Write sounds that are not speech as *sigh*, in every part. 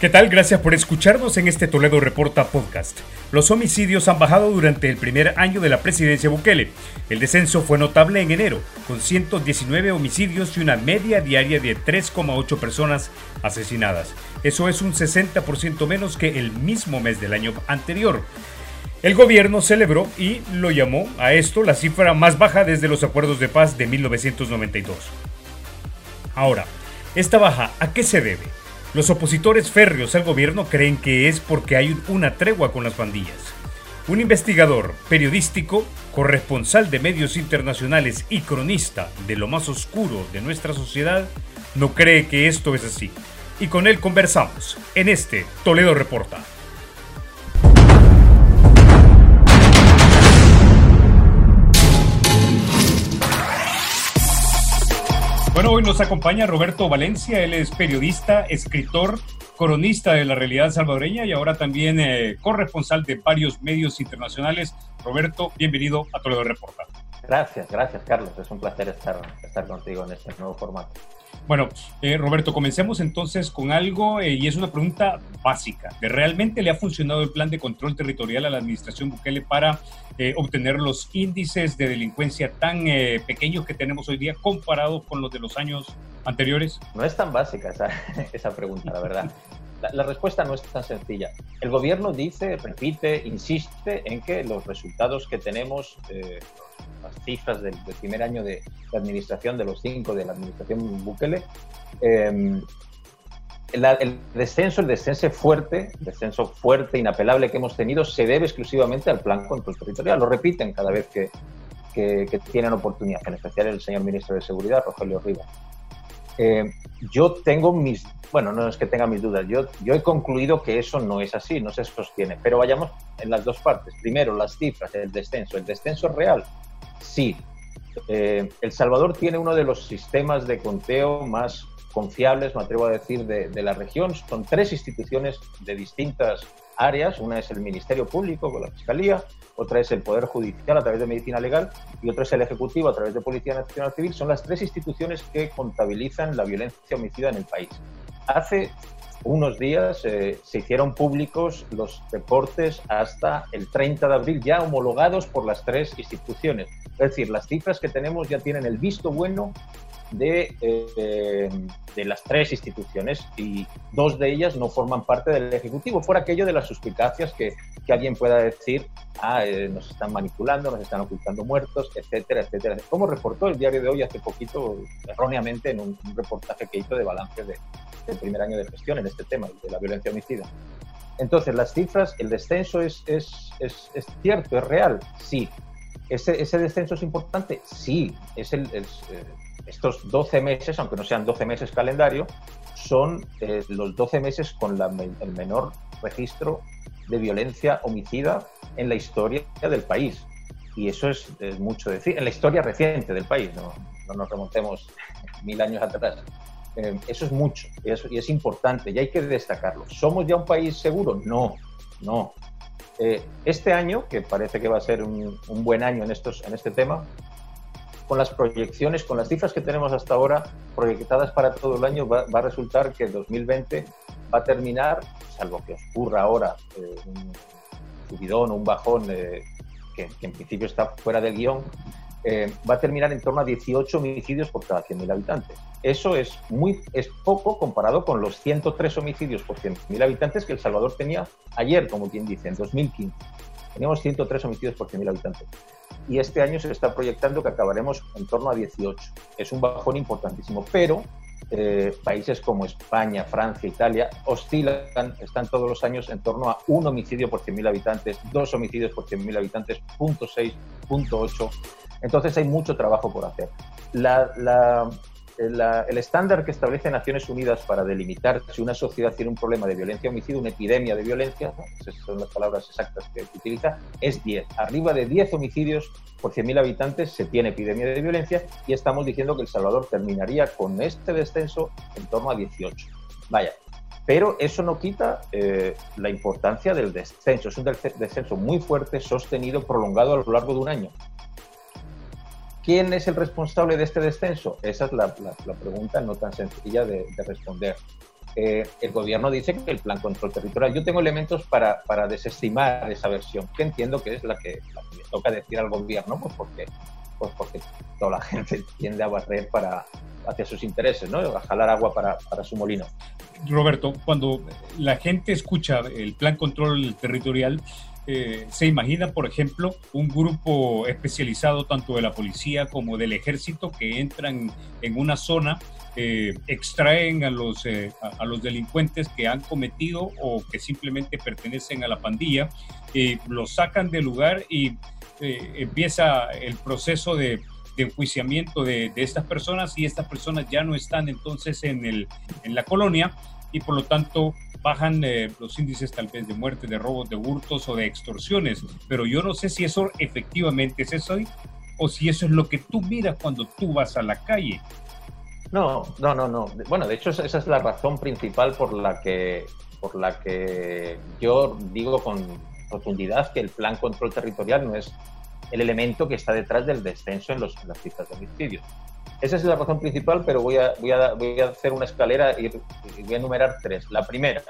¿Qué tal? Gracias por escucharnos en este Toledo Reporta podcast. Los homicidios han bajado durante el primer año de la presidencia Bukele. El descenso fue notable en enero, con 119 homicidios y una media diaria de 3,8 personas asesinadas. Eso es un 60% menos que el mismo mes del año anterior. El gobierno celebró y lo llamó a esto la cifra más baja desde los acuerdos de paz de 1992. Ahora, esta baja, ¿a qué se debe? Los opositores férreos al gobierno creen que es porque hay una tregua con las pandillas. Un investigador periodístico, corresponsal de medios internacionales y cronista de lo más oscuro de nuestra sociedad, no cree que esto es así. Y con él conversamos en este Toledo Reporta. Bueno, hoy nos acompaña Roberto Valencia, él es periodista, escritor, coronista de la realidad salvadoreña y ahora también eh, corresponsal de varios medios internacionales. Roberto, bienvenido a Toledo Reporta. Gracias, gracias Carlos, es un placer estar, estar contigo en este nuevo formato. Bueno, eh, Roberto, comencemos entonces con algo eh, y es una pregunta básica. ¿De ¿Realmente le ha funcionado el plan de control territorial a la administración Bukele para eh, obtener los índices de delincuencia tan pequeños que tenemos hoy día comparados con los de los años anteriores? No es tan básica esa, *laughs* esa pregunta, la verdad. La, respuesta no es tan sencilla. El gobierno dice, repite, insiste en que los resultados que tenemos, las cifras del, primer año de, administración, de los cinco de la administración Bukele, em, el descenso, el descenso fuerte, descenso fuerte, inapelable que hemos tenido, se debe exclusivamente al plan control territorial. Lo repiten cada vez que, que, tienen oportunidad, en especial el señor ministro de Seguridad, Rogelio Rivas. Eh, yo tengo mis, bueno, no es que tenga mis dudas, yo, yo he concluido que eso no es así, no se sostiene, pero vayamos en las dos partes. Primero, las cifras, el descenso. El descenso real Sí. Eh, el Salvador tiene uno de los sistemas de conteo más confiables, me atrevo a decir, de, la región. Son tres instituciones de distintas áreas. Una es el Ministerio Público con la Fiscalía, otra es el Poder Judicial a través de Medicina Legal y otra es el Ejecutivo a través de Policía Nacional Civil. Son las tres instituciones que contabilizan la violencia homicida en el país. Hace unos días eh, se hicieron públicos los reportes hasta el 30 de abril, ya homologados por las tres instituciones. Es decir, las cifras que tenemos ya tienen el visto bueno de, eh, de las tres instituciones y dos de ellas no forman parte del Ejecutivo. Fuera aquello de las suspicacias que, que alguien pueda decir, ah, eh, nos están manipulando, nos están ocultando muertos, etcétera, etcétera. Como reportó el diario de hoy hace poquito, erróneamente, en un, reportaje que hizo de balance de, del primer año de gestión en este tema, de la violencia homicida. Entonces, las cifras, el descenso es, es, es, es cierto, es real, sí. ¿Ese, ¿Ese, descenso es importante? Sí. Es el, eh, estos 12 meses, aunque no sean 12 meses calendario, son eh, los 12 meses con el menor registro de violencia homicida en la historia del país. Y eso es, mucho decir, en la historia reciente del país, no, no nos remontemos *laughs* mil años atrás. Eh, eso es mucho y es, y es, importante y hay que destacarlo. ¿Somos ya un país seguro? No, no. Eh, este año, que parece que va a ser un, un, buen año en, estos, en este tema, con las proyecciones, con las cifras que tenemos hasta ahora proyectadas para todo el año, va, a resultar que 2020 va a terminar, salvo que ocurra ahora eh, un subidón o un bajón eh, que, que, en principio está fuera del guion, eh, va a terminar en torno a 18 homicidios por cada 100.000 habitantes. Eso es, muy, es poco comparado con los 103 homicidios por 100.000 habitantes que El Salvador tenía ayer, como quien dice, en 2015. Teníamos 103 homicidios por 100.000 habitantes y este año se está proyectando que acabaremos en torno a 18. Es un bajón importantísimo, pero eh, países como España, Francia, Italia oscilan, están todos los años en torno a un homicidio por 100.000 habitantes, dos homicidios por 100.000 habitantes, punto 6, punto 8. Entonces hay mucho trabajo por hacer. La, la, el estándar que establece Naciones Unidas para delimitar si una sociedad tiene un problema de violencia homicidio, una epidemia de violencia, esas son las palabras exactas que utiliza, es 10. Arriba de 10 homicidios por 100.000 habitantes se tiene epidemia de violencia y estamos diciendo que El Salvador terminaría con este descenso en torno a 18. Vaya, pero eso no quita eh, la importancia del descenso. Es un descenso muy fuerte, sostenido, prolongado a lo largo de un año. ¿Quién es el responsable de este descenso? Esa es la, pregunta no tan sencilla de, responder. eh, el gobierno dice que el plan control territorial. Yo tengo elementos para, para desestimar esa versión, que entiendo que es la que, le toca decir al gobierno, pues porque, pues porque toda la *laughs* gente tiende a barrer para, hacia sus intereses, ¿no? a jalar agua para, para su molino. Roberto, cuando la gente escucha el plan control territorial, eh, se imagina, por ejemplo, un grupo especializado tanto de la policía como del ejército que entran en una zona, eh, extraen a los, eh, a, los delincuentes que han cometido o que simplemente pertenecen a la pandilla, los sacan del lugar y empieza el proceso de, enjuiciamiento de, de, estas personas y estas personas ya no están entonces en, el, en la colonia y por lo tanto bajan eh, los índices tal vez de muerte, de robos, de hurtos o de extorsiones, pero yo no sé si eso efectivamente es eso o si eso es lo que tú miras cuando tú vas a la calle. No, no, no, no. Bueno, de hecho esa es la razón principal por la que, por la que yo digo con rotundidad que el plan control territorial no es el elemento que está detrás del descenso en, los, en las cifras de homicidios. Esa es la razón principal, pero voy a, voy a, voy a hacer una escalera y, voy a enumerar tres. La primera,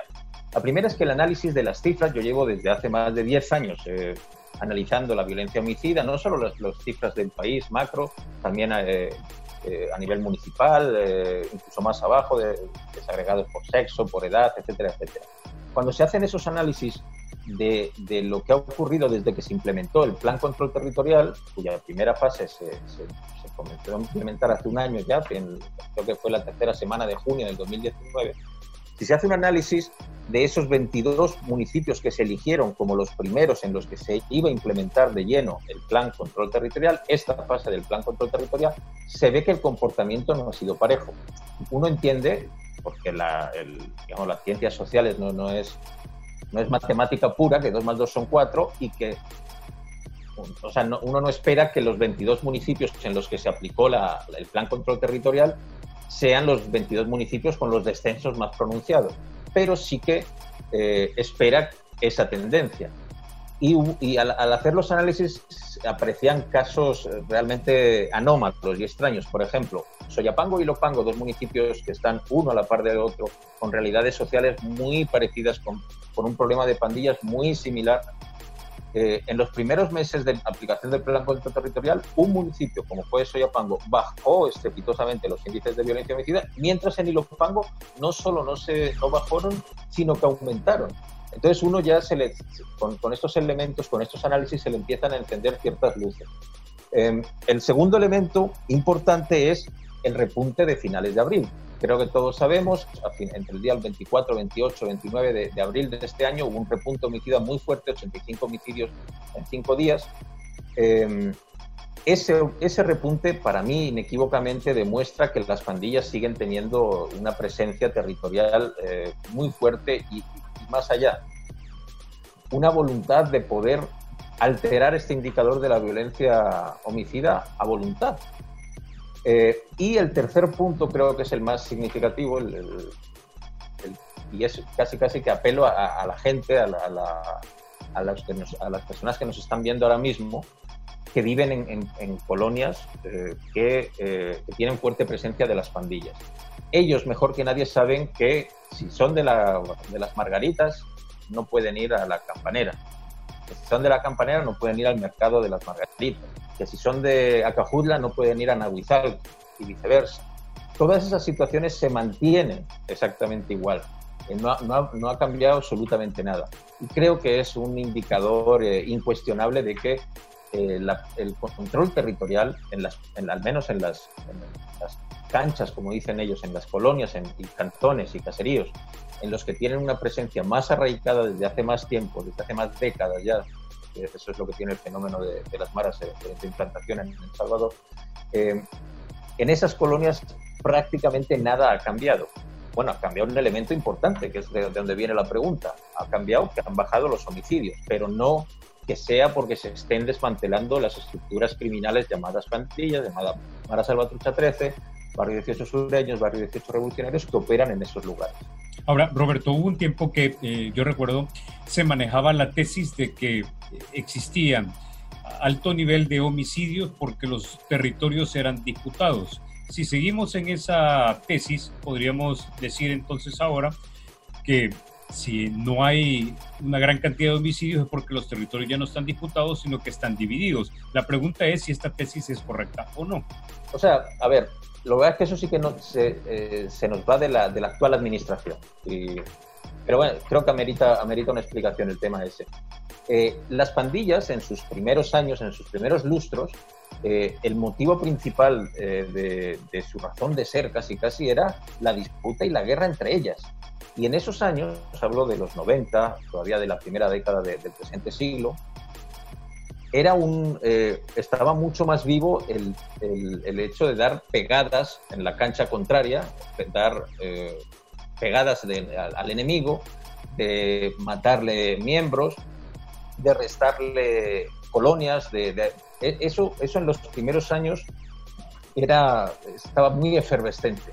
la primera es que el análisis de las cifras, yo llevo desde hace más de 10 años eh, analizando la violencia homicida, no solo las, cifras del país macro, también eh, eh, a nivel municipal, incluso más abajo, de, desagregados por sexo, por edad, etcétera, etcétera. Cuando se hacen esos análisis de, de, lo que ha ocurrido desde que se implementó el Plan Control Territorial, cuya primera fase se, se, comenzó a implementar hace un año ya, creo que fue la tercera semana de junio del 2019, si se hace un análisis de esos 22 municipios que se eligieron como los primeros en los que se iba a implementar de lleno el plan control territorial, esta fase del plan control territorial, se ve que el comportamiento no ha sido parejo. Uno entiende, porque la, digamos, las ciencias sociales no, no, es, no es matemática pura, que 2 más 2 son 4 y que o sea, uno no espera que los 22 municipios en los que se aplicó el plan control territorial sean los 22 municipios con los descensos más pronunciados, pero sí que eh, espera esa tendencia. Y, al, hacer los análisis aparecían casos realmente anómalos y extraños. Por ejemplo, Soyapango y Lopango, dos municipios que están uno a la par del otro, con realidades sociales muy parecidas, con, con un problema de pandillas muy similar eh, en los primeros meses de aplicación del plan control territorial, un municipio como fue Soyapango bajó estrepitosamente los índices de violencia homicida, mientras en Ilopango no solo no, se, no bajaron, sino que aumentaron. Entonces uno ya se le, con, con estos elementos, con estos análisis, se le empiezan a encender ciertas luces. Eh, el segundo elemento importante es el repunte de finales de abril creo que todos sabemos, entre el día 24, 28, 29 de, abril de este año hubo un repunto homicida muy fuerte, 85 homicidios en cinco días. Em, ese, ese, repunte para mí inequívocamente demuestra que las pandillas siguen teniendo una presencia territorial eh, muy fuerte y, más allá. Una voluntad de poder alterar este indicador de la violencia homicida a voluntad. Eh, y el tercer punto creo que es el más significativo, y es casi casi que apelo a, la gente, a, a, las personas que nos están viendo ahora mismo, que viven en, colonias eh, eh, que, tienen fuerte presencia de las pandillas. Ellos, mejor que nadie, saben que si son de, de las margaritas, no pueden ir a la campanera. si son de la campanera, no pueden ir al mercado de las margaritas que si son de Acajutla no pueden ir a Nahuizal y viceversa. Todas esas situaciones se mantienen exactamente igual. Eh, no, ha, cambiado absolutamente nada. Y creo que es un indicador eh, incuestionable de que eh, el control territorial, en las, al menos en las, canchas, como dicen ellos, en las colonias, en cantones y caseríos, en los que tienen una presencia más arraigada desde hace más tiempo, desde hace más décadas ya, eso es lo que tiene el fenómeno de, las maras de, implantación en, El Salvador, eh, en esas colonias prácticamente nada ha cambiado. Bueno, ha cambiado un elemento importante, que es de, donde viene la pregunta. Ha cambiado que han bajado los homicidios, pero no que sea porque se estén desmantelando las estructuras criminales llamadas plantillas, llamadas Mara Salvatrucha 13, Barrio 18 Sureños, Barrio 18 Revolucionarios, que operan en esos lugares. Ahora, Roberto, hubo un tiempo que eh, yo recuerdo se manejaba la tesis de que existía alto nivel de homicidios porque los territorios eran disputados. si seguimos en esa tesis, podríamos decir entonces ahora que si no hay una gran cantidad de homicidios es porque los territorios ya no están disputados, sino que están divididos. La pregunta es si esta tesis es correcta o no. O sea, a ver, lo verdad es que eso sí que no, se, eh, se nos va de la, de la actual administración. Y, pero bueno, creo que amerita, amerita una explicación el tema ese. Eh, las pandillas en sus primeros años, en sus primeros lustros, eh, el motivo principal de, de, su razón de ser casi casi era la disputa y la guerra entre ellas. Y en esos años, hablo de los 90, todavía de la primera década del presente siglo, era un, eh, estaba mucho más vivo el, el, hecho de dar pegadas en la cancha contraria, de dar eh, pegadas al, enemigo, de matarle miembros, de restarle colonias, de, e, eso, eso en los primeros años era, estaba muy efervescente.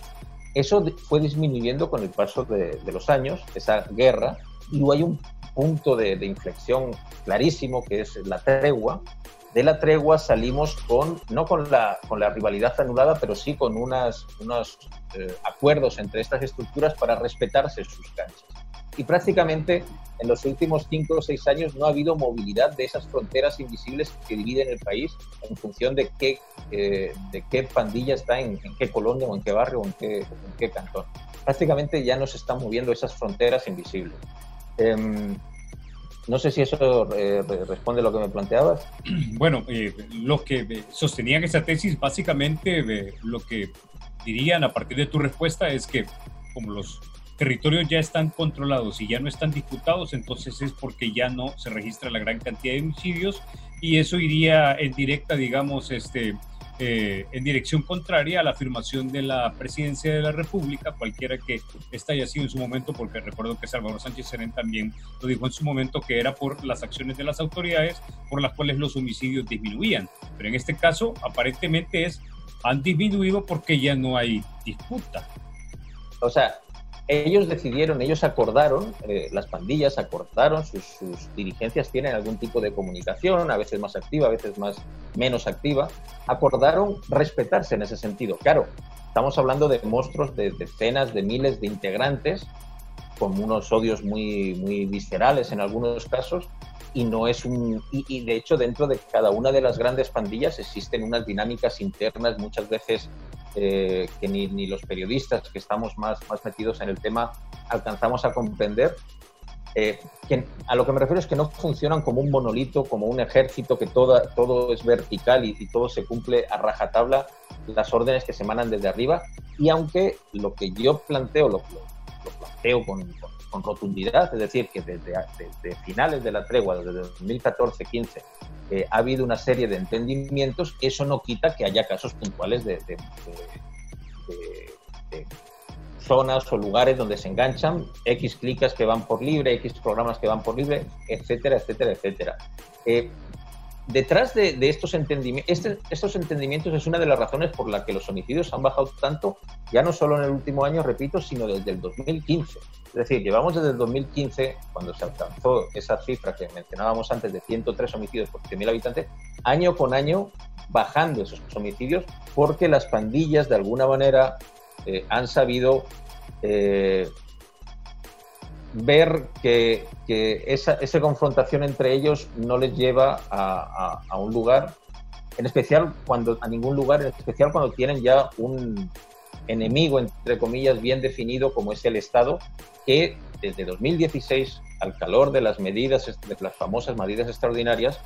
Eso fue disminuyendo con el paso de, de los años, esa guerra, y luego hay un punto de, inflexión clarísimo, que es la tregua. De la tregua salimos con, no con la, con la rivalidad anulada, pero sí con unas, unos eh, acuerdos entre estas estructuras para respetarse sus canchas. Y prácticamente en los últimos cinco o seis años no ha habido movilidad de esas fronteras invisibles que dividen el país en función de qué, eh, de qué pandilla está en, qué colonia o en qué barrio o en qué, en qué cantón. Prácticamente ya no se están moviendo esas fronteras invisibles. Em, no sé si eso eh, responde a lo que me planteabas. *clears throat* Bueno, eh, los que eh, sostenían esa tesis, básicamente lo que dirían a partir de tu respuesta es que como los territorios ya están controlados y ya no están disputados, entonces es porque ya no se registra la gran cantidad de homicidios y eso iría en directa, digamos, este, eh, en dirección contraria a la afirmación de la presidencia de la República, cualquiera que esta haya sido en su momento, porque recuerdo que Salvador Sánchez Serén también lo dijo en su momento que era por las acciones de las autoridades por las cuales los homicidios disminuían. Pero en este caso, aparentemente es han disminuido porque ya no hay disputa. O sea, ellos decidieron, ellos acordaron, eh, las pandillas acordaron, sus, dirigencias tienen algún tipo de comunicación, a veces más activa, a veces más menos activa, acordaron respetarse en ese sentido. Claro, estamos hablando de monstruos de decenas de miles de integrantes, con unos odios muy, muy viscerales en algunos casos, y no es un y, de hecho dentro de cada una de las grandes pandillas existen unas dinámicas internas muchas veces eh, que ni, ni, los periodistas que estamos más, más metidos en el tema alcanzamos a comprender. Eh, que a lo que me refiero es que no funcionan como un monolito, como un ejército, que toda, todo es vertical y, todo se cumple a rajatabla las órdenes que se emanan desde arriba. Y aunque lo que yo planteo, lo, lo, planteo con, con, rotundidad, es decir, que desde, desde finales de la tregua, desde 2014-15, eh, ha habido una serie de entendimientos, eso no quita que haya casos puntuales de, zonas o lugares donde se enganchan, X clicas que van por libre, X programas que van por libre, etcétera, etcétera, etcétera. Eh, detrás de, estos, entendimientos, este, estos entendimientos es una de las razones por las que los homicidios han bajado tanto, ya no solo en el último año, repito, sino desde el 2015. Es decir, llevamos desde el 2015, cuando se alcanzó esa cifra que mencionábamos antes de 103 homicidios por 100.000 habitantes, año con año bajando esos homicidios porque las pandillas de alguna manera eh, han sabido eh, ver que, esa, confrontación entre ellos no les lleva a, un lugar, en especial cuando, a ningún lugar, en especial cuando tienen ya un enemigo, entre comillas, bien definido como es el Estado, que desde 2016, al calor de las medidas, de las famosas medidas extraordinarias,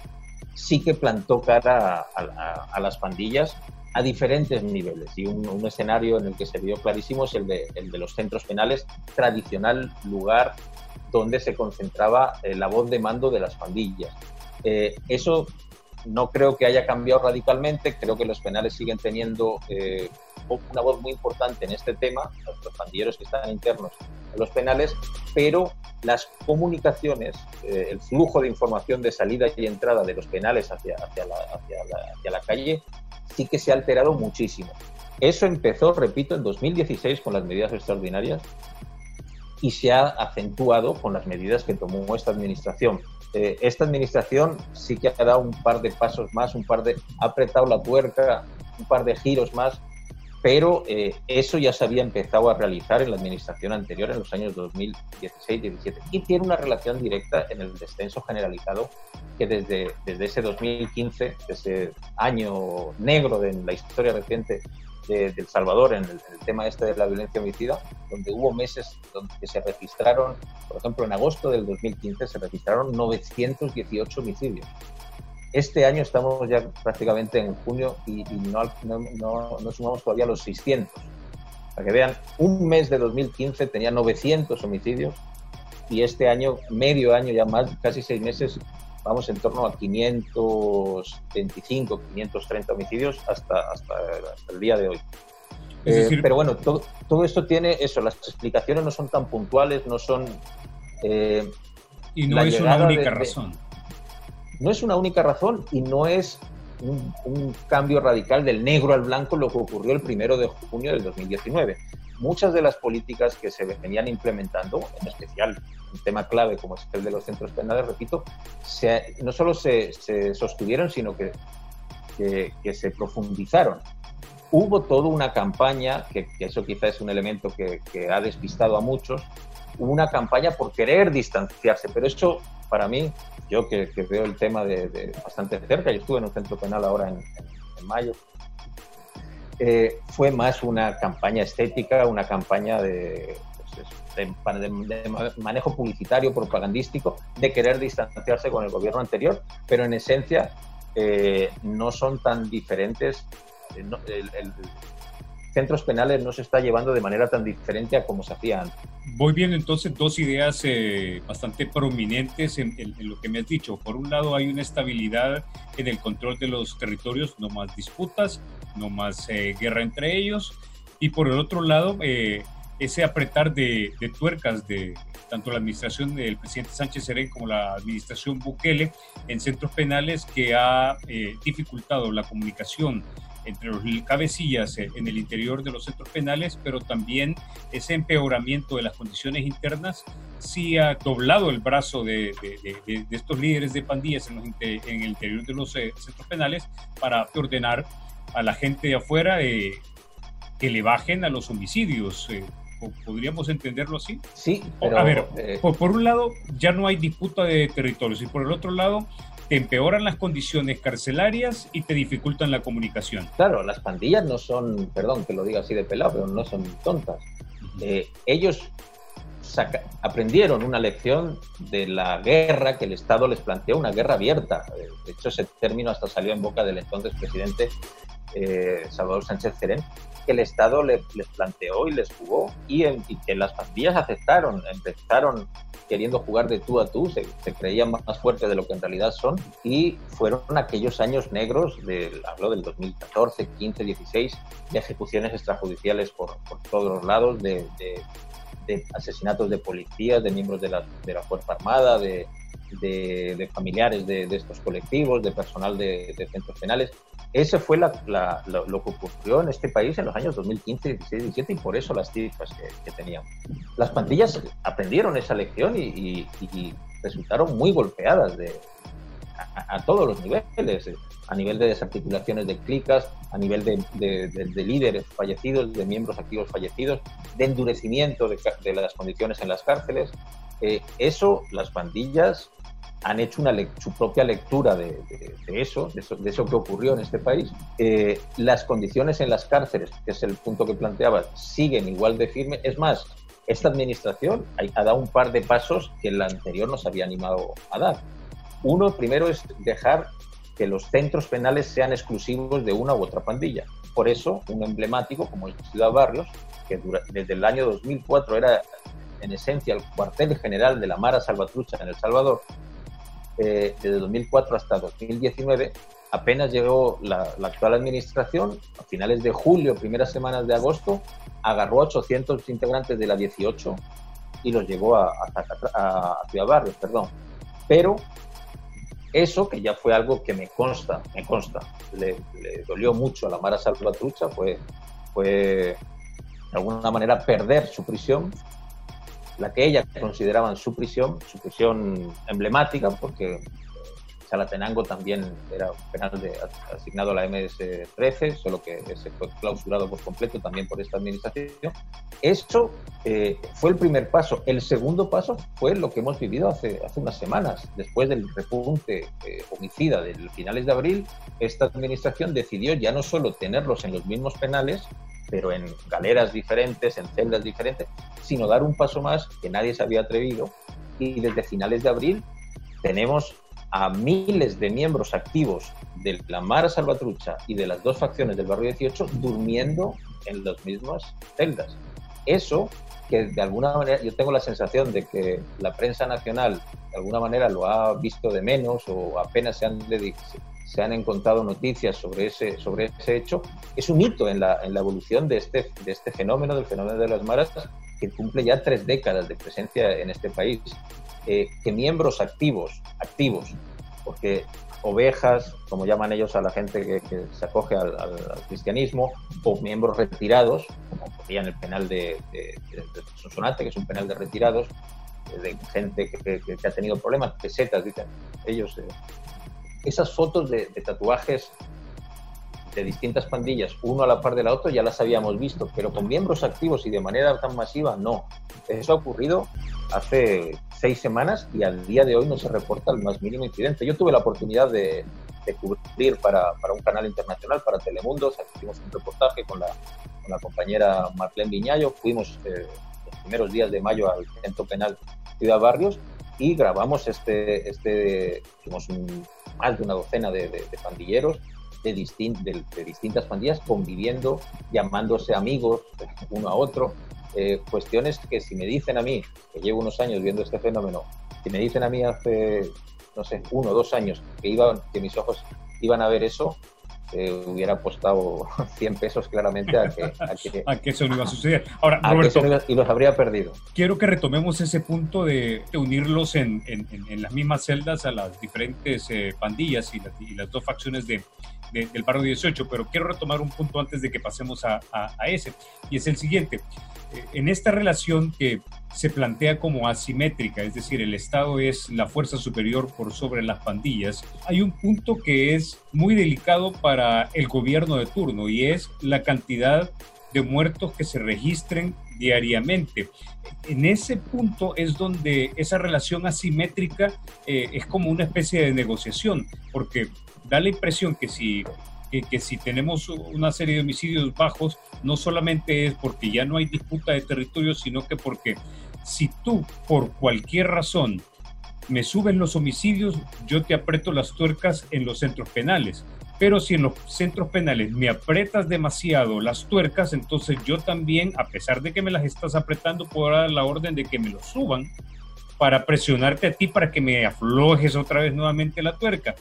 sí que plantó cara a las pandillas a diferentes niveles. Y un, escenario en el que se vio clarísimo es el de, el de los centros penales, tradicional lugar donde se concentraba eh, la voz de mando de las pandillas. Eh, eso no creo que haya cambiado radicalmente, creo que los penales siguen teniendo eh, una voz muy importante en este tema, los pandilleros que están internos en los penales, pero las comunicaciones, el flujo de información de salida y entrada de los penales hacia, hacia, la, hacia, la, hacia la calle sí que se ha alterado muchísimo. Eso empezó, repito, en 2016 con las medidas extraordinarias y se ha acentuado con las medidas que tomó esta administración. Eh, esta administración sí que ha dado un par de pasos más, un par de, ha apretado la tuerca, un par de giros más pero eh, eso ya se había empezado a realizar en la administración anterior en los años 2016-17 y tiene una relación directa en el descenso generalizado que desde, desde ese 2015, ese año negro de la historia reciente de, El Salvador en el, tema este de la violencia homicida, donde hubo meses donde se registraron, por ejemplo, en agosto del 2015 se registraron 918 homicidios. Este año estamos ya prácticamente en junio y, no, no, no, sumamos todavía los 600. Para que vean, un mes de 2015 tenía 900 homicidios y este año, medio año ya más, casi seis meses, vamos en torno a 525, 530 homicidios hasta, hasta, el día de hoy. Eh, pero bueno, todo, todo, esto tiene eso, las explicaciones no son tan puntuales, no son... Eh, y no es una única razón no es una única razón y no es un, cambio radical del negro al blanco lo que ocurrió el primero de junio del 2019. Muchas de las políticas que se venían implementando, en especial un tema clave como es el de los centros penales, repito, no solo se, sostuvieron, sino que, que, se profundizaron. Hubo toda una campaña, que, eso quizá es un elemento que, que ha despistado a muchos, una campaña por querer distanciarse, pero eso para mí yo que, veo el tema de, bastante cerca, yo estuve en un centro penal ahora en, mayo, eh, fue más una campaña estética, una campaña de, pues de, manejo publicitario, propagandístico, de querer distanciarse con el gobierno anterior, pero en esencia eh, no son tan diferentes. Eh, el, centros penales no se está llevando de manera tan diferente a como se hacía antes. Voy viendo entonces dos ideas eh, bastante prominentes en, lo que me has dicho. Por un lado hay una estabilidad en el control de los territorios, no más disputas, no más eh, guerra entre ellos. Y por el otro lado, eh, ese apretar de, de, tuercas de tanto la administración del presidente Sánchez Serén como la administración Bukele en centros penales que ha dificultado la comunicación entre los cabecillas eh, en el interior de los centros penales, pero también ese empeoramiento de las condiciones internas sí ha doblado el brazo de, estos líderes de pandillas en, el interior de los eh, centros penales para ordenar a la gente de afuera eh, que le bajen a los homicidios. ¿Podríamos entenderlo así? Sí. a ver, por, un lado ya no hay disputa de territorios y por el otro lado te empeoran las condiciones carcelarias y te dificultan la comunicación. Claro, las pandillas no son, perdón que lo diga así de pelado, pero no son tontas. Eh, ellos aprendieron una lección de la guerra que el Estado les planteó, una guerra abierta. Eh, de hecho, ese término hasta salió en boca del entonces presidente eh, Salvador Sánchez Cerén, que el Estado les planteó y les jugó y, y, que las pandillas aceptaron, empezaron queriendo jugar de tú a tú, se, creían más fuertes de lo que en realidad son y fueron aquellos años negros, del, hablo del 2014, 15, 16, de ejecuciones extrajudiciales por, todos los lados, de, asesinatos de policías, de miembros de la, de la Fuerza Armada, de, de, familiares de, estos colectivos, de personal de, centros penales. Ese fue la, lo, que ocurrió en este país en los años 2015, 16, 17 y por eso las cifras que, teníamos. Las pandillas aprendieron esa lección y, resultaron muy golpeadas de, a, todos los niveles, a nivel de desarticulaciones de clicas, a nivel de, líderes fallecidos, de miembros activos fallecidos, de endurecimiento de, las condiciones en las cárceles. Eh, eso, las pandillas han hecho una su propia lectura de, eso, de, eso, que ocurrió en este país. Eh, las condiciones en las cárceles, que es el punto que planteaba, siguen igual de firme. Es más, esta administración ha, dado un par de pasos que la anterior no había animado a dar. Uno, primero, es dejar que los centros penales sean exclusivos de una u otra pandilla. Por eso, un emblemático como el Ciudad Barrios, que desde el año 2004 era en esencia el cuartel general de la Mara Salvatrucha en El Salvador, eh, desde 2004 hasta 2019, apenas llegó la, actual administración, a finales de julio, primeras semanas de agosto, agarró a 800 integrantes de la 18 y los llevó a, a, Ciudad Barrios, perdón. Pero eso, que ya fue algo que me consta, me consta, le, dolió mucho a la Mara Salvatrucha, fue, fue de alguna manera perder su prisión la que ella consideraban su prisión, su prisión emblemática, porque Chalatenango también era penal de, asignado a la MS-13, solo que se fue clausurado por completo también por esta administración. Eso eh, fue el primer paso. El segundo paso fue lo que hemos vivido hace, hace unas semanas. Después del repunte eh, homicida de finales de abril, esta administración decidió ya no solo tenerlos en los mismos penales, pero en galeras diferentes, en celdas diferentes, sino dar un paso más que nadie se había atrevido. Y desde finales de abril tenemos a miles de miembros activos de la Mara Salvatrucha y de las dos facciones del barrio 18 durmiendo en las mismas celdas. Eso que de alguna manera yo tengo la sensación de que la prensa nacional de alguna manera lo ha visto de menos o apenas se han, se han encontrado noticias sobre ese, sobre ese hecho, es un hito en la, en la evolución de este, de este fenómeno, del fenómeno de las maras, que cumple ya tres décadas de presencia en este país. Eh, que miembros activos, activos, porque ovejas, como llaman ellos a la gente que, se acoge al, cristianismo, o miembros retirados, como en el penal de, de, Sonsonate, que es un penal de retirados, de gente que, ha tenido problemas, pesetas, dicen ellos. Eh, esas fotos de, tatuajes de distintas pandillas, uno a la par de la otra, ya las habíamos visto, pero con miembros activos y de manera tan masiva, no. Eso ha ocurrido hace seis semanas y al día de hoy no se reporta el más mínimo incidente. Yo tuve la oportunidad de, cubrir para, un canal internacional, para Telemundo, hicimos un reportaje con la, con la compañera Marlene Viñayo, fuimos eh, los primeros días de mayo al centro penal Ciudad Barrios y grabamos este, este hicimos más de una docena de, pandilleros de, de, distintas pandillas conviviendo, llamándose amigos uno a otro, eh, cuestiones que si me dicen a mí, que llevo unos años viendo este fenómeno, si me dicen a mí hace, no sé, uno o dos años que, iba, que mis ojos iban a ver eso, eh, hubiera apostado *laughs* 100 pesos claramente a que, *laughs* a que, eso no iba a suceder. Ahora, Roberto, y los habría perdido. Quiero que retomemos ese punto de, unirlos en, en, en, las mismas celdas a las diferentes eh, pandillas y, y, las dos facciones de, del barrio 18, pero quiero retomar un punto antes de que pasemos a, a, ese, y es el siguiente. Eh, en esta relación que se plantea como asimétrica, es decir, el Estado es la fuerza superior por sobre las pandillas, hay un punto que es muy delicado para el gobierno de turno y es la cantidad de muertos que se registren diariamente. En ese punto es donde esa relación asimétrica eh, es como una especie de negociación, porque da la impresión que si, que, si tenemos una serie de homicidios bajos, no solamente es porque ya no hay disputa de territorio, sino que porque si tú por cualquier razón me suben los homicidios, yo te aprieto las tuercas en los centros penales. Pero si en los centros penales me aprietas demasiado las tuercas, entonces yo también, a pesar de que me las estás apretando, puedo dar la orden de que me los suban para presionarte a ti para que me aflojes otra vez nuevamente la tuerca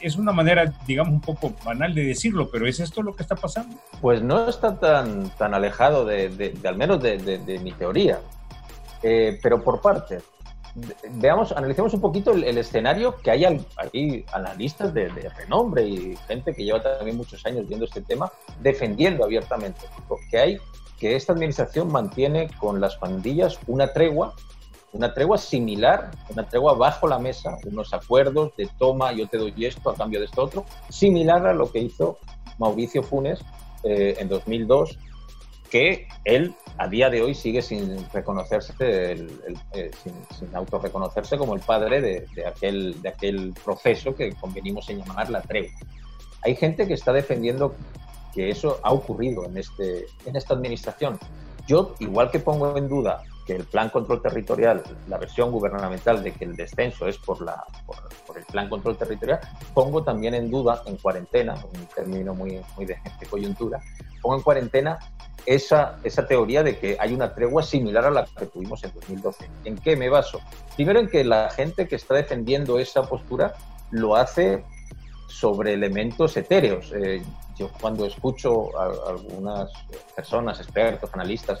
es una manera, digamos, un poco banal de decirlo, pero ¿es esto lo que está pasando? Pues no está tan, tan alejado de, al menos de, mi teoría, eh, pero por parte. Veamos, analicemos un poquito el, escenario que hay, hay analistas de, renombre y gente que lleva también muchos años viendo este tema defendiendo abiertamente que hay que esta administración mantiene con las pandillas una tregua una tregua similar, una tregua bajo la mesa, unos acuerdos de toma, yo te doy esto a cambio de esto otro, similar a lo que hizo Mauricio Funes eh, en 2002, que él a día de hoy sigue sin reconocerse, eh, sin, autorreconocerse como el padre de, aquel, de aquel proceso que convenimos en llamar la tregua. Hay gente que está defendiendo que eso ha ocurrido en, este, en esta administración. Yo, igual que pongo en duda el plan control territorial, la versión gubernamental de que el descenso es por, la, por, el plan control territorial, pongo también en duda, en cuarentena, un término muy, muy de, coyuntura, pongo en cuarentena esa, esa teoría de que hay una tregua similar a la que tuvimos en 2012. ¿En qué me baso? Primero en que la gente que está defendiendo esa postura lo hace sobre elementos etéreos. Eh, yo cuando escucho a algunas personas, expertos, analistas,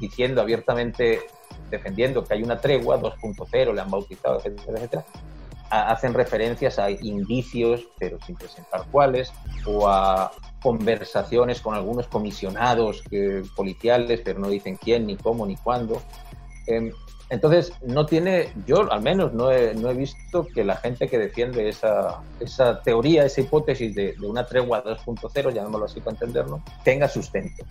diciendo abiertamente, defendiendo que hay una tregua 2.0, le han bautizado, etcétera, etcétera, hacen referencias a indicios, pero sin presentar cuáles, o a conversaciones con algunos comisionados policiales, pero no dicen quién, ni cómo, ni cuándo. Em, Entonces, no tiene, yo al menos no he, no he visto que la gente que defiende esa, esa teoría, esa hipótesis de, de una tregua 2.0, llamémoslo así para entenderlo, tenga sustento.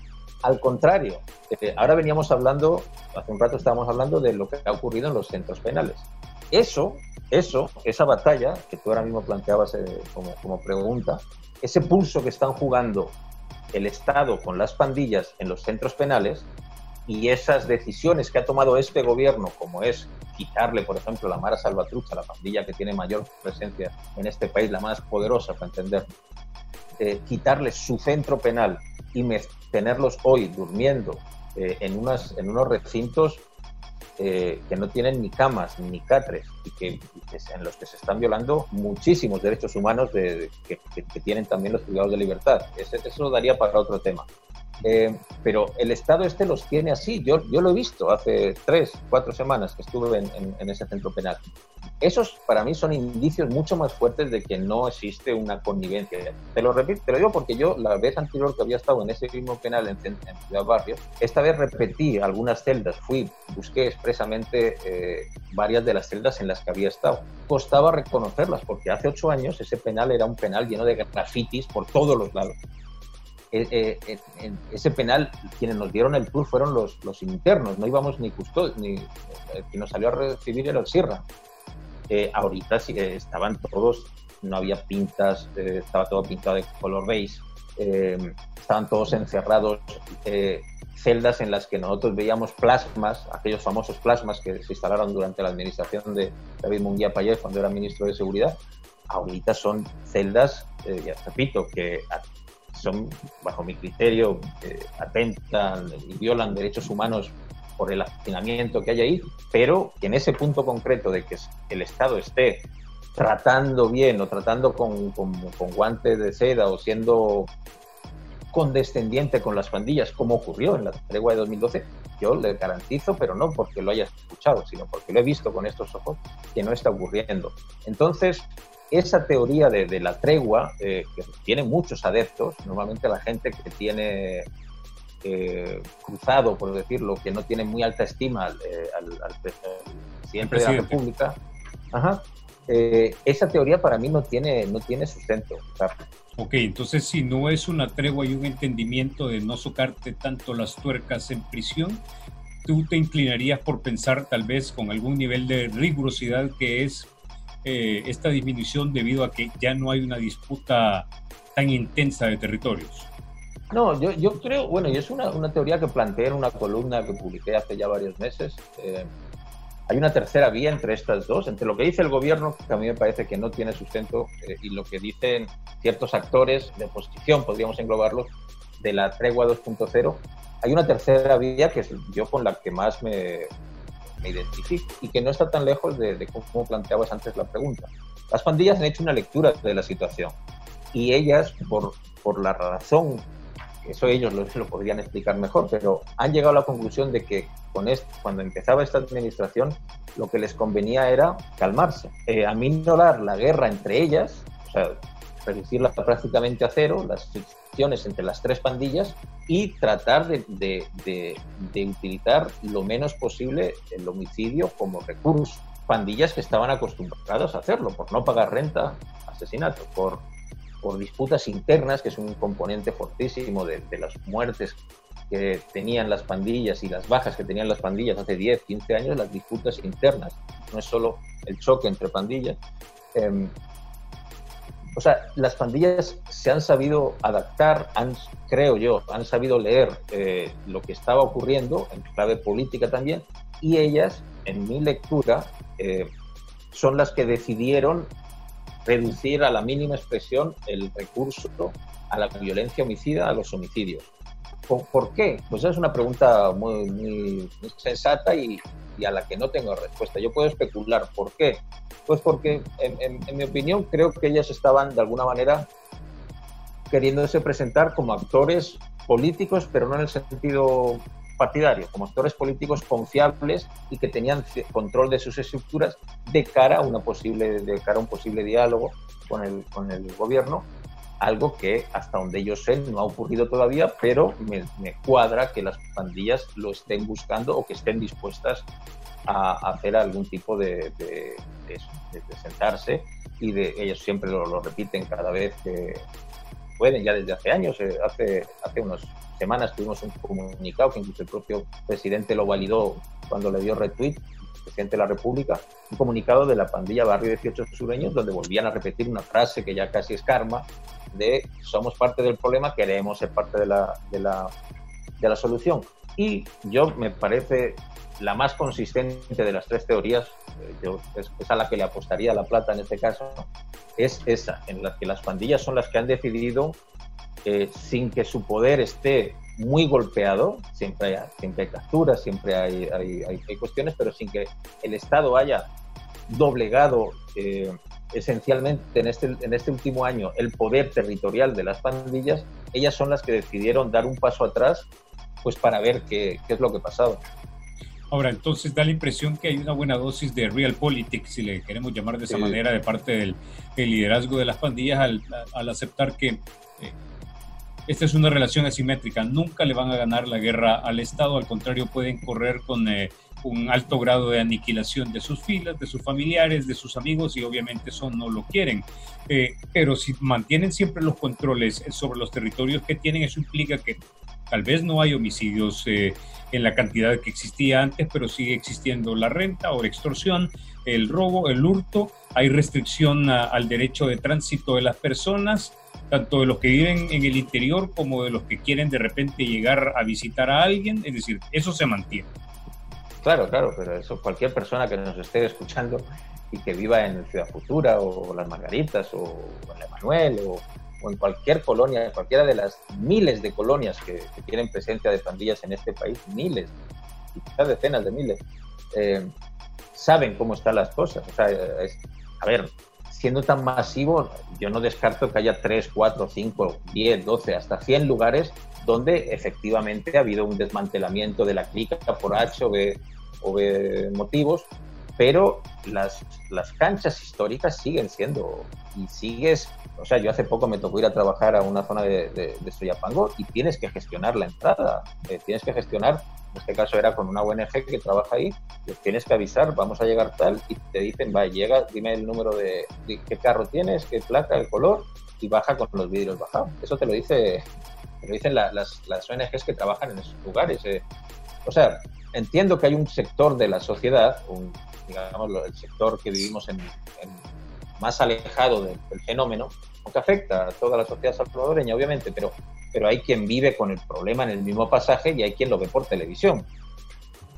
Al contrario, eh, ahora veníamos hablando, hace un rato estábamos hablando de lo que ha ocurrido en los centros penales. Eso, eso, esa batalla que tú ahora mismo planteabas eh, como, como pregunta, ese pulso que están jugando el Estado con las pandillas en los centros penales, y esas decisiones que ha tomado este gobierno, como es quitarle, por ejemplo, la Mara Salvatrucha, la pandilla que tiene mayor presencia en este país, la más poderosa, para entender, eh, quitarle su centro penal y tenerlos hoy durmiendo eh, en, unas, en unos recintos eh, que no tienen ni camas ni catres y que, en los que se están violando muchísimos derechos humanos de, que, tienen también los privados de libertad. Eso, eso daría para otro tema. Eh, pero el Estado este los tiene así. Yo, yo lo he visto hace tres, cuatro semanas que estuve en, ese centro penal. Esos para mí son indicios mucho más fuertes de que no existe una connivencia. Te lo repito, te lo digo porque yo la vez anterior que había estado en ese mismo penal en, Ciudad Barrio, esta vez repetí algunas celdas, fui, busqué expresamente eh, varias de las celdas en las que había estado. Costaba reconocerlas porque hace ocho años ese penal era un penal lleno de grafitis por todos los lados. Eh, eh, ese penal quienes nos dieron el tour fueron los, los internos, no íbamos ni custodios, ni el que nos salió a recibir el Sierra. Eh, ahorita sí, estaban todos, no había pintas, estaba todo pintado de color beige, estaban todos encerrados, celdas en las que nosotros veíamos plasmas, aquellos famosos plasmas que se instalaron durante la administración de David Munguía Payés cuando era ministro de Seguridad, ahorita son celdas, ya repito, que son, bajo mi criterio, eh, atentan y violan derechos humanos por el hacinamiento que hay ahí, pero que en ese punto concreto de que el Estado esté tratando bien o tratando con, con, con guantes de seda o siendo condescendiente con las pandillas, como ocurrió en la tregua de 2012, yo le garantizo, pero no porque lo haya escuchado, sino porque lo he visto con estos ojos, que no está ocurriendo. Entonces, esa teoría de, la tregua, eh, que tiene muchos adeptos, normalmente la gente que tiene eh, cruzado, por decirlo, que no tiene muy alta estima eh, al, presidente, de la República, esa teoría para mí no tiene, no tiene sustento. Ok, entonces si no es una tregua y un entendimiento de no socarte tanto las tuercas en prisión, tú te inclinarías por pensar tal vez con algún nivel de rigurosidad que es eh, esta disminución debido a que ya no hay una disputa tan intensa de territorios? No, yo, yo creo, bueno, y es una, una, teoría que planteé en una columna que publiqué hace ya varios meses. Eh, hay una tercera vía entre estas dos, entre lo que dice el gobierno, que a mí me parece que no tiene sustento, eh, y lo que dicen ciertos actores de oposición, podríamos englobarlos, de la tregua 2.0. Hay una tercera vía que es yo con la que más me, me y que no está tan lejos de, cómo planteabas antes la pregunta. Las pandillas han hecho una lectura de la situación y ellas, por, por la razón, eso ellos lo, lo, podrían explicar mejor, pero han llegado a la conclusión de que con esto, cuando empezaba esta administración, lo que les convenía era calmarse, eh, aminorar la guerra entre ellas, o sea, reducirla prácticamente a cero, las fricciones entre las tres pandillas y tratar de, de, de, utilizar lo menos posible el homicidio como recurso. Pandillas que estaban acostumbradas a hacerlo, por no pagar renta, asesinato, por, por disputas internas, que es un componente fortísimo de, las muertes que tenían las pandillas y las bajas que tenían las pandillas hace 10, 15 años, las disputas internas. No es solo el choque entre pandillas. Eh, o sea, las pandillas se han sabido adaptar, han, creo yo, han sabido leer eh, lo que estaba ocurriendo en clave política también, y ellas, en mi lectura, eh, son las que decidieron reducir a la mínima expresión el recurso a la violencia homicida, a los homicidios. ¿Por, qué? Pues es una pregunta muy, muy, sensata y, y, a la que no tengo respuesta. Yo puedo especular. ¿Por qué? Pues porque, en, mi opinión, creo que ellas estaban de alguna manera queriéndose presentar como actores políticos, pero no en el sentido partidario, como actores políticos confiables y que tenían control de sus estructuras de cara a una posible, de cara a un posible diálogo con el, con el gobierno, algo que hasta donde yo sé no ha ocurrido todavía, pero me, me cuadra que las pandillas lo estén buscando o que estén dispuestas a, hacer algún tipo de, de, sentarse y de ellos siempre lo, repiten cada vez que pueden, ya desde hace años, eh, hace, hace unas semanas tuvimos un comunicado que incluso el propio presidente lo validó cuando le dio retweet, el presidente de la República, un comunicado de la pandilla Barrio 18 Sureños donde volvían a repetir una frase que ya casi es karma, de somos parte del problema, queremos ser parte de la, de la, de la solución. Y yo me parece la más consistente de las tres teorías, eh, yo, es, a la que le apostaría la plata en este caso, es esa, en la que las pandillas son las que han decidido, sin que su poder esté muy golpeado, siempre hay, siempre hay capturas, siempre hay, hay, hay, cuestiones, pero sin que el Estado haya doblegado eh, esencialmente en este, en este último año el poder territorial de las pandillas, ellas son las que decidieron dar un paso atrás pues para ver qué, qué es lo que pasaba. Ahora, entonces da la impresión que hay una buena dosis de real politics, si le queremos llamar de esa manera, de parte del, liderazgo de las pandillas al, al aceptar que eh, esta es una relación asimétrica. Nunca le van a ganar la guerra al Estado, al contrario, pueden correr con eh, un alto grado de aniquilación de sus filas, de sus familiares, de sus amigos y obviamente eso no lo quieren. Eh, pero si mantienen siempre los controles sobre los territorios que tienen, eso implica que tal vez no hay homicidios eh, en la cantidad que existía antes, pero sigue existiendo la renta o la extorsión, el robo, el hurto, hay restricción al derecho de tránsito de las personas, tanto de los que viven en el interior como de los que quieren de repente llegar a visitar a alguien, es decir, eso se mantiene. Claro, claro, pero eso cualquier persona que nos esté escuchando y que viva en Ciudad Futura o Las Margaritas o en Emanuel o, en cualquier colonia, cualquiera de las miles de colonias que, tienen presencia de pandillas en este país, miles, quizás decenas de miles, eh, saben cómo están las cosas. O sea, a ver, siendo tan masivo, yo no descarto que haya 3, 4, 5, 10, 12, hasta 100 lugares donde efectivamente ha habido un desmantelamiento de la clica por H o B o motivos, pero las, las canchas históricas siguen siendo y sigues, o sea, yo hace poco me tocó ir a trabajar a una zona de, de, Soyapango y tienes que gestionar la entrada, eh, tienes que gestionar, en este caso era con una ONG que trabaja ahí, les tienes que avisar, vamos a llegar tal y te dicen, va, llega, dime el número de, qué carro tienes, qué placa, el color y baja con los vidrios bajados. Eso te lo dice, te lo dicen las, las ONGs que trabajan en esos lugares. Eh. O sea, entiendo que hay un sector de la sociedad, un, digamos, el sector que vivimos en, más alejado del, fenómeno, que afecta a toda la sociedad salvadoreña, obviamente, pero, pero hay quien vive con el problema en el mismo pasaje y hay quien lo ve por televisión.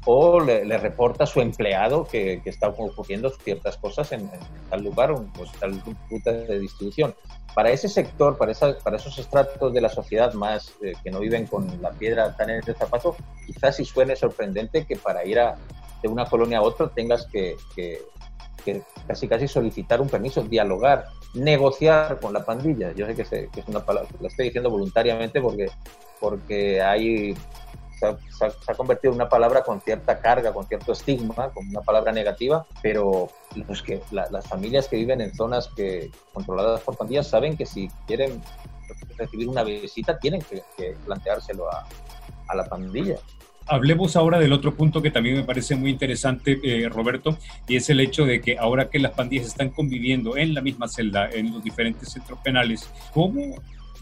O le, reporta a su empleado que, que, está ocurriendo ciertas cosas en, tal lugar o pues, tal ruta de distribución para ese sector, para, para esos estratos de la sociedad más eh, que no viven con la piedra tan en el zapato, quizás sí suene sorprendente que para ir a, de una colonia a otra tengas que, que, casi casi solicitar un permiso, dialogar, negociar con la pandilla. Yo sé que, que es una palabra, lo estoy diciendo voluntariamente porque, porque hay se ha, convertido en una palabra con cierta carga, con cierto estigma, como una palabra negativa, pero los que, las familias que viven en zonas que, controladas por pandillas saben que si quieren recibir una visita tienen que, planteárselo a, a, la pandilla. Hablemos ahora del otro punto que también me parece muy interesante, eh, Roberto, y es el hecho de que ahora que las pandillas están conviviendo en la misma celda, en los diferentes centros penales, ¿cómo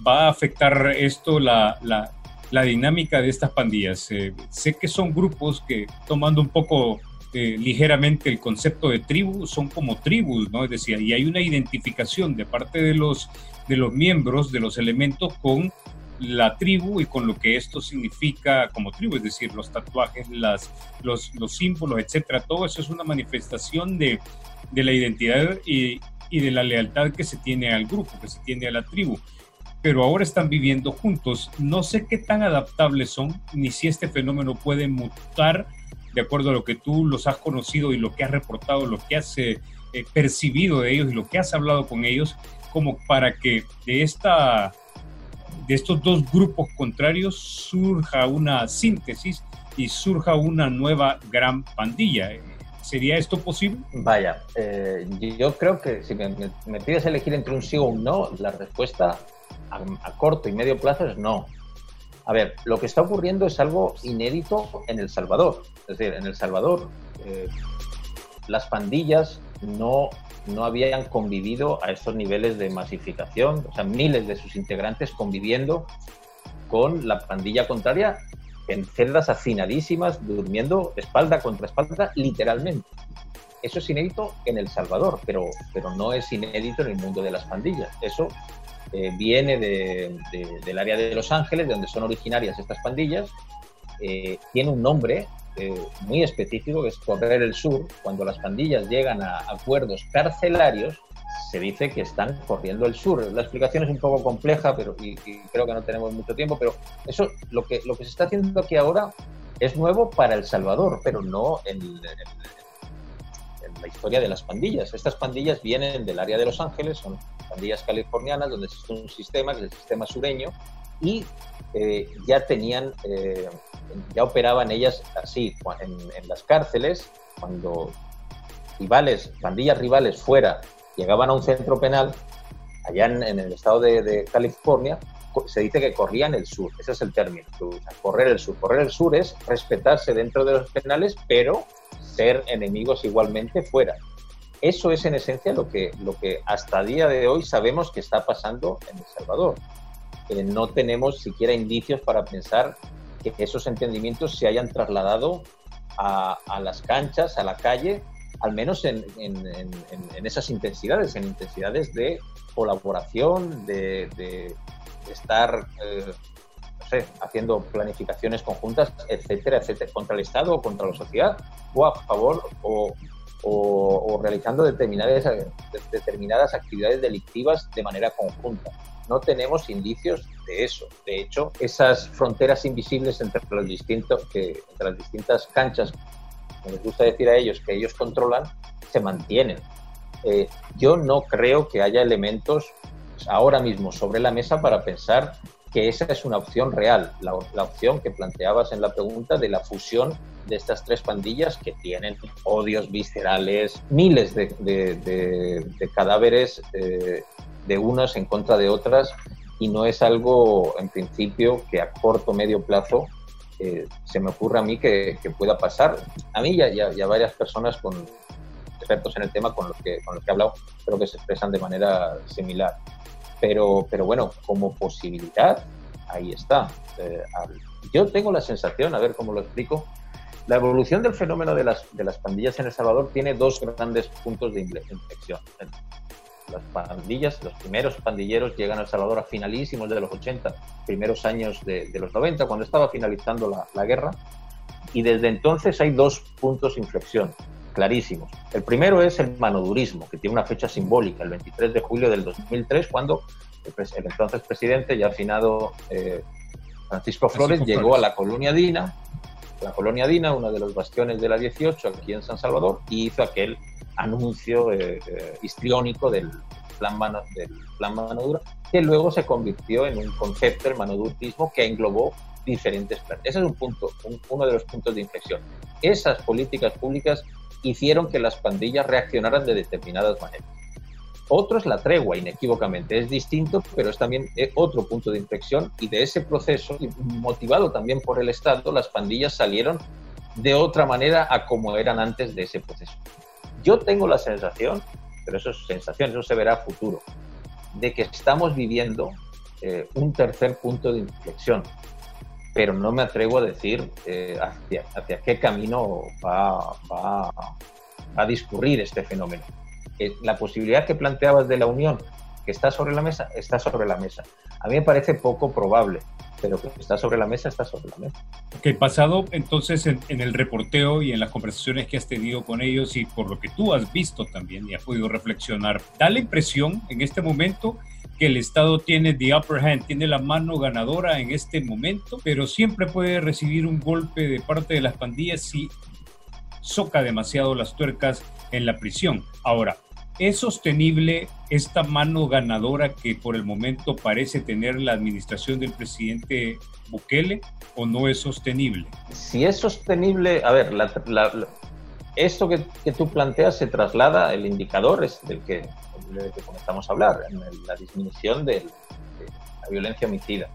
va a afectar esto la, la, dinámica de estas pandillas. Eh, sé que son grupos que, tomando un poco eh, ligeramente el concepto de tribu, son como tribus, ¿no? Es decir, y hay una identificación de parte de los, de los miembros, de los elementos con la tribu y con lo que esto significa como tribu, es decir, los tatuajes, las, los, los símbolos, etcétera. Todo eso es una manifestación de, de la identidad y, y de la lealtad que se tiene al grupo, que se tiene a la tribu pero ahora están viviendo juntos. No sé qué tan adaptables son, ni si este fenómeno puede mutar de acuerdo a lo que tú los has conocido y lo que has reportado, lo que has eh, eh, percibido de ellos y lo que has hablado con ellos, como para que de, esta, de estos dos grupos contrarios surja una síntesis y surja una nueva gran pandilla. ¿Sería esto posible? Vaya, eh, yo creo que si me, me, pides elegir entre un sí o un no, la respuesta a, corto y medio plazo es no. A ver, lo que está ocurriendo es algo inédito en El Salvador. Es decir, en El Salvador, eh, las pandillas no, no habían convivido a estos niveles de masificación, o sea, miles de sus integrantes conviviendo con la pandilla contraria en celdas hacinadísimas, durmiendo espalda contra espalda, literalmente. Eso es inédito en El Salvador, pero, pero no es inédito en el mundo de las pandillas. Eso eh, viene del área de Los Ángeles, de donde son originarias estas pandillas. Eh, tiene un nombre eh, muy específico, que es correr el sur. Cuando las pandillas llegan a acuerdos carcelarios, se dice que están corriendo el sur. La explicación es un poco compleja, pero y, creo que no tenemos mucho tiempo, pero eso lo que, lo que se está haciendo aquí ahora es nuevo para El Salvador, pero no en, en, la historia de las pandillas. Estas pandillas vienen del área de Los Ángeles, son pandillas californianas donde existe un sistema, que es el sistema sureño, y eh, ya tenían, eh, ya operaban ellas así, en, las cárceles, cuando rivales, pandillas rivales fuera llegaban a un centro penal, allá en, el estado de, California, se dice que corrían el sur, ese es el término correr el sur. Correr el sur es respetarse dentro de los penales, pero ser enemigos igualmente fuera. Eso es en esencia lo que, lo que hasta día de hoy sabemos que está pasando en El Salvador. Eh, no tenemos siquiera indicios para pensar que esos entendimientos se hayan trasladado a, las canchas, a la calle, al menos en, esas intensidades, en intensidades de colaboración, de, estar eh, haciendo planificaciones conjuntas, etcétera, etcétera, contra el Estado o contra la sociedad, o a favor o, realizando determinadas actividades delictivas de manera conjunta. No tenemos indicios de eso. De hecho, esas fronteras invisibles entre, los distintos, que, entre las distintas canchas les gusta decir a ellos que ellos controlan, se mantienen. Eh, yo no creo que haya elementos ahora mismo sobre la mesa para pensar que esa es una opción real, la, opción que planteabas en la pregunta de la fusión de estas tres pandillas que tienen odios viscerales, miles de, cadáveres eh, de unas en contra de otras y no es algo en principio que a corto o medio plazo se me ocurre a mí que, pueda pasar. A mí ya, ya, varias personas con expertos en el tema con los que, con los que he hablado, creo que se expresan de manera similar. Pero, pero bueno, como posibilidad, ahí está. Eh, yo tengo la sensación, a ver cómo lo explico, la evolución del fenómeno de las, de las pandillas en El Salvador tiene dos grandes puntos de inflexión las pandillas, los primeros pandilleros llegan a El Salvador a finalísimos de los 80, primeros años de, los 90, cuando estaba finalizando la, guerra. Y desde entonces hay dos puntos de inflexión clarísimos. El primero es el manodurismo, que tiene una fecha simbólica, el 23 de julio del 2003, cuando el, entonces presidente, ya afinado eh, Francisco Flores, llegó a la colonia Dina, la colonia Dina, uno de los bastiones de la 18 aquí en San Salvador, y hizo aquel anuncio eh, eh, histriónico del plan, mano, del plan mano dura, que luego se convirtió en un concepto, el manodurismo, que englobó diferentes planes. Ese es un punto, uno de los puntos de inflexión. Esas políticas públicas hicieron que las pandillas reaccionaran de determinadas maneras. Otro es la tregua, inequívocamente. Es distinto, pero es también eh, otro punto de inflexión y de ese proceso, motivado también por el Estado, las pandillas salieron de otra manera a como eran antes de ese proceso. Yo tengo la sensación, pero eso es sensación, eso se verá futuro, de que estamos viviendo eh, un tercer punto de inflexión, pero no me atrevo a decir eh, hacia, qué camino va, a discurrir este fenómeno. La posibilidad que planteabas de la unión, que está sobre la mesa, está sobre la mesa. A mí me parece poco probable, pero que está sobre la mesa, está sobre la mesa. Ok, pasado entonces en, el reporteo y en las conversaciones que has tenido con ellos y por lo que tú has visto también y has podido reflexionar, da la impresión en este momento que el Estado tiene the upper hand, tiene la mano ganadora en este momento, pero siempre puede recibir un golpe de parte de las pandillas si soca demasiado las tuercas en la prisión. Ahora, ¿Es sostenible esta mano ganadora que por el momento parece tener la administración del presidente Bukele o no es sostenible? Si es sostenible, a ver, esto que, tú planteas se traslada, el indicador es del que, comenzamos a hablar, en la disminución de la violencia homicida.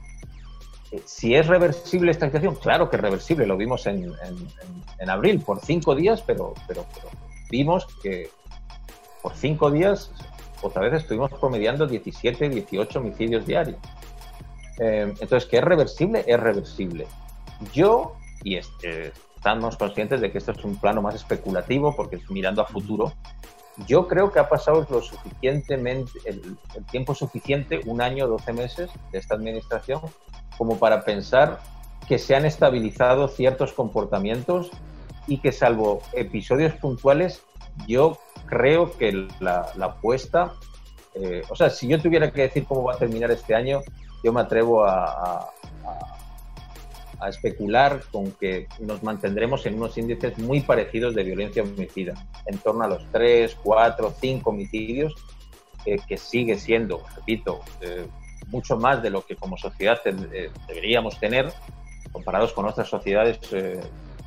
Eh, si es reversible esta situación, claro que es reversible, lo vimos en, en, abril, por cinco días, pero, pero, vimos que por cinco días otra vez estuvimos promediando 17, 18 homicidios diarios. Eh, entonces, ¿que es reversible? Es reversible. Yo, y este, estamos conscientes de que esto es un plano más especulativo porque es mirando a futuro, yo creo que ha pasado lo suficientemente, el, tiempo suficiente, un año, 12 meses de esta administración, como para pensar que se han estabilizado ciertos comportamientos y que salvo episodios puntuales, yo creo que la, apuesta, eh, o sea, si yo tuviera que decir cómo va a terminar este año, yo me atrevo a especular con que nos mantendremos en unos índices muy parecidos de violencia homicida, en torno a los 3, 4, 5 homicidios, eh, que sigue siendo, repito, eh, mucho más de lo que como sociedad deberíamos tener comparados con otras sociedades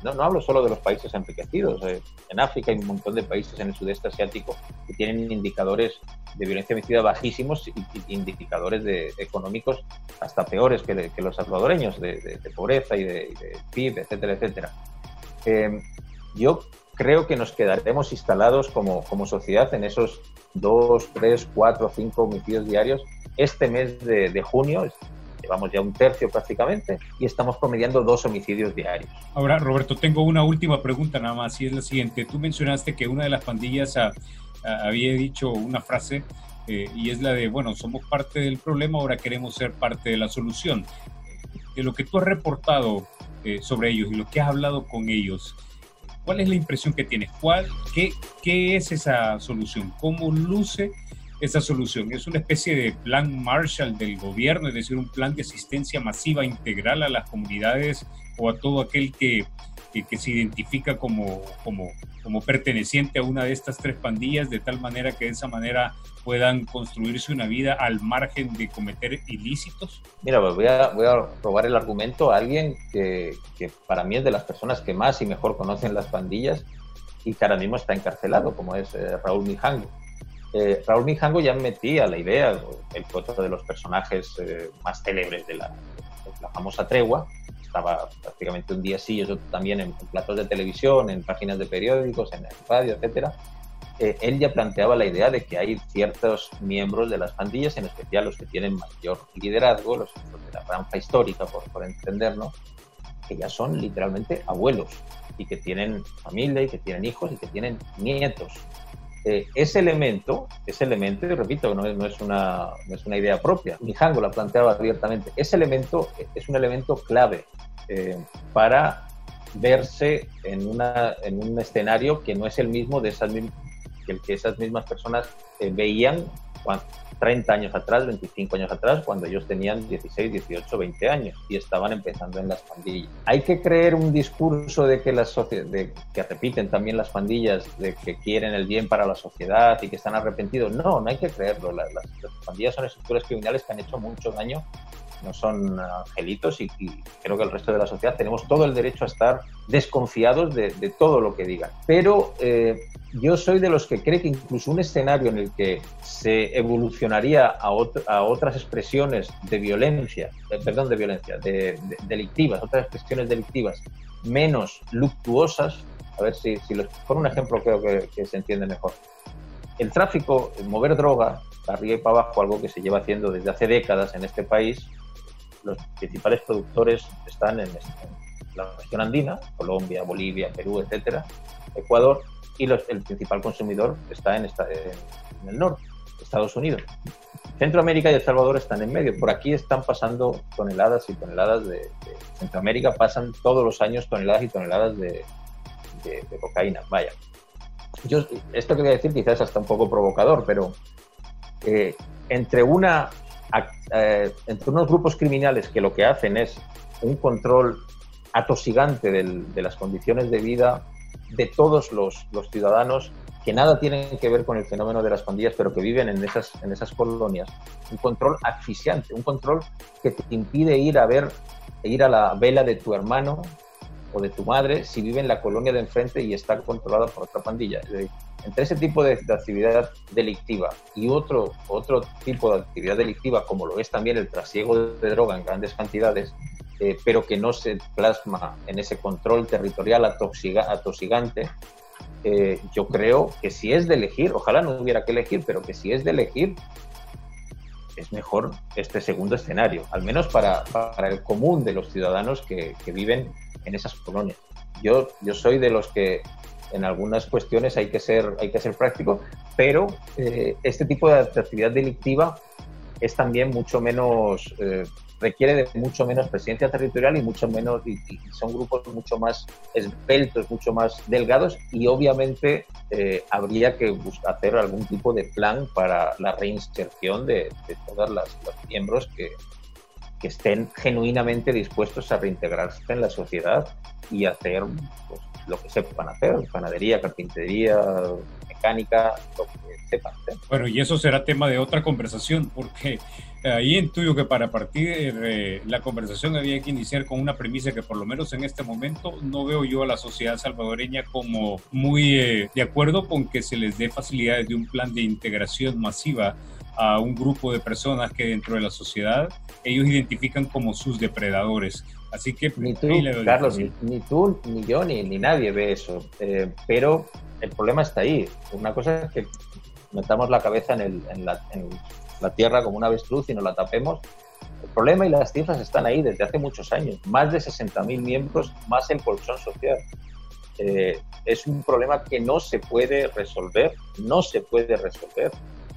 no, no hablo solo de los países enriquecidos. Eh, en África hay un montón de países en el sudeste asiático que tienen indicadores de violencia homicida bajísimos y, indicadores de, económicos hasta peores que, los salvadoreños, de, pobreza y de, PIB, etcétera, etcétera. Eh, yo creo que nos quedaremos instalados como, como sociedad en esos 2, 3, 4, 5 homicidios diarios este mes de, junio, llevamos ya un tercio prácticamente y estamos promediando dos homicidios diarios. Ahora, Roberto, tengo una última pregunta nada más y es la siguiente. Tú mencionaste que una de las pandillas había dicho una frase eh, y es la de, bueno, somos parte del problema, ahora queremos ser parte de la solución. De lo que tú has reportado eh, sobre ellos y lo que has hablado con ellos, ¿cuál es la impresión que tienes? ¿Cuál, qué, ¿Qué es esa solución? ¿Cómo luce esa solución. Es una especie de plan Marshall del gobierno, es decir, un plan de asistencia masiva integral a las comunidades o a todo aquel que, que, se identifica como, como, como perteneciente a una de estas tres pandillas, de tal manera que de esa manera puedan construirse una vida al margen de cometer ilícitos? Mira, pues voy a, voy a robar el argumento a alguien que, que para mí es de las personas que más y mejor conocen las pandillas y que ahora mismo está encarcelado, como es eh, Raúl Mijango. Eh, Raúl Mijango ya metía la idea, el otro de los personajes eh, más célebres de la, famosa tregua, estaba prácticamente un día sí, eso también en, platos de televisión, en páginas de periódicos, en el radio, etcétera. Eh, él ya planteaba la idea de que hay ciertos miembros de las pandillas, en especial los que tienen mayor liderazgo, los, de la franja histórica, por, por entendernos, que ya son literalmente abuelos y que tienen familia y que tienen hijos y que tienen nietos. Eh, ese elemento, ese elemento, y repito, no es, no es, una, no es una idea propia, Mijango la planteaba abiertamente, ese elemento es un elemento clave eh, para verse en, una, en un escenario que no es el mismo de esas, que que esas mismas personas eh, veían cuando, 30 años atrás, 25 años atrás, cuando ellos tenían 16, 18, 20 años y estaban empezando en las pandillas. Hay que creer un discurso de que las de que repiten también las pandillas, de que quieren el bien para la sociedad y que están arrepentidos. No, no hay que creerlo. Las, pandillas son estructuras criminales que han hecho mucho daño no son angelitos y, creo que el resto de la sociedad tenemos todo el derecho a estar desconfiados de, todo lo que digan. Pero eh, yo soy de los que cree que incluso un escenario en el que se evolucionaría a, otras expresiones de violencia, eh, perdón, de violencia, de, delictivas, otras expresiones delictivas menos luctuosas, a ver si, si les pongo un ejemplo creo que, se entiende mejor. El tráfico, mover droga, arriba y para abajo, algo que se lleva haciendo desde hace décadas en este país, los principales productores están en, la región andina, Colombia, Bolivia, Perú, etcétera, Ecuador, y el principal consumidor está en, en, el norte, Estados Unidos. Centroamérica y El Salvador están en medio. Por aquí están pasando toneladas y toneladas de, Centroamérica pasan todos los años toneladas y toneladas de, cocaína. Vaya. Yo, esto que voy a decir quizás hasta un poco provocador, pero eh, entre una entre unos grupos criminales que lo que hacen es un control atosigante de las condiciones de vida de todos los, ciudadanos que nada tienen que ver con el fenómeno de las pandillas, pero que viven en esas, en esas colonias. Un control asfixiante, un control que te impide ir a ver, ir a la vela de tu hermano o de tu madre si vive en la colonia de enfrente y está controlada por otra pandilla. Entre ese tipo de, actividad delictiva y otro, otro tipo de actividad delictiva, como lo es también el trasiego de droga en grandes cantidades, eh, pero que no se plasma en ese control territorial atoxigante, eh, yo creo que si es de elegir, ojalá no hubiera que elegir, pero que si es de elegir, es mejor este segundo escenario, al menos para, para el común de los ciudadanos que, que, viven en esas colonias. Yo, yo soy de los que en algunas cuestiones hay que ser, hay que ser práctico, pero eh, este tipo de actividad delictiva es también mucho menos eh, requiere de mucho menos presencia territorial y mucho menos y, son grupos mucho más esbeltos, mucho más delgados y obviamente eh, habría que buscar, hacer algún tipo de plan para la reinserción de, de todos los miembros que, que, estén genuinamente dispuestos a reintegrarse en la sociedad y hacer pues, lo que sepan hacer, panadería, carpintería, mecánica, lo que sepan hacer. Bueno, y eso será tema de otra conversación, porque ahí intuyo que para partir de la conversación había que iniciar con una premisa que por lo menos en este momento no veo yo a la sociedad salvadoreña como muy eh, de acuerdo con que se les dé facilidades de un plan de integración masiva a un grupo de personas que dentro de la sociedad ellos identifican como sus depredadores. Así que ni tú, Carlos, ni, tú, ni yo, ni, ni nadie ve eso. Eh, pero el problema está ahí. Una cosa es que metamos la cabeza en, el, en, la, en, la, tierra como una avestruz y nos la tapemos. El problema y las cifras están ahí desde hace muchos años. Más de 60.000 miembros, más el colchón social. Eh, es un problema que no se puede resolver, no se puede resolver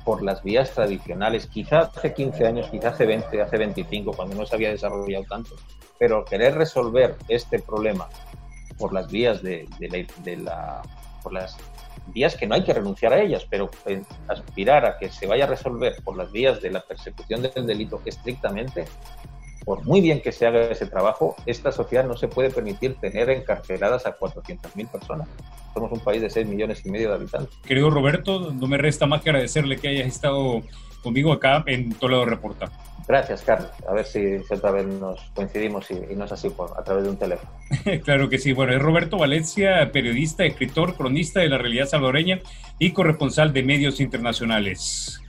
por las vías tradicionales. Quizá hace 15 años, quizá hace 20, hace 25, cuando no se había desarrollado tanto. Pero querer resolver este problema por las vías de, la, por las vías que no hay que renunciar a ellas, pero aspirar a que se vaya a resolver por las vías de la persecución del delito estrictamente, por muy bien que se haga ese trabajo, esta sociedad no se puede permitir tener encarceladas a 400.000 personas. Somos un país de 6 millones y medio de habitantes. Querido Roberto, no me resta más que agradecerle que hayas estado conmigo acá en Toledo Reporta. Gracias, Carlos. A ver si, otra vez nos coincidimos y, no es así por, a través de un teléfono. *laughs* claro que sí. Bueno, es Roberto Valencia, periodista, escritor, cronista de la realidad salvadoreña y corresponsal de medios internacionales.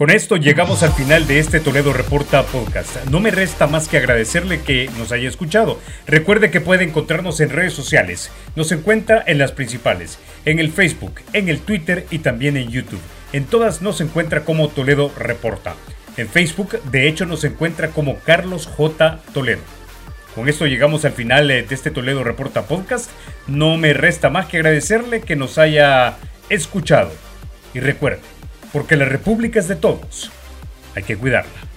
Con esto llegamos al final de este Toledo Reporta podcast. No me resta más que agradecerle que nos haya escuchado. Recuerde que puede encontrarnos en redes sociales. Nos encuentra en las principales, en el Facebook, en el Twitter y también en YouTube. En todas nos encuentra como Toledo Reporta. En Facebook, de hecho, nos encuentra como Carlos J. Toledo. Con esto llegamos al final eh, de este Toledo Reporta podcast. No me resta más que agradecerle que nos haya escuchado. Y recuerde, porque la República es de todos. Hay que cuidarla.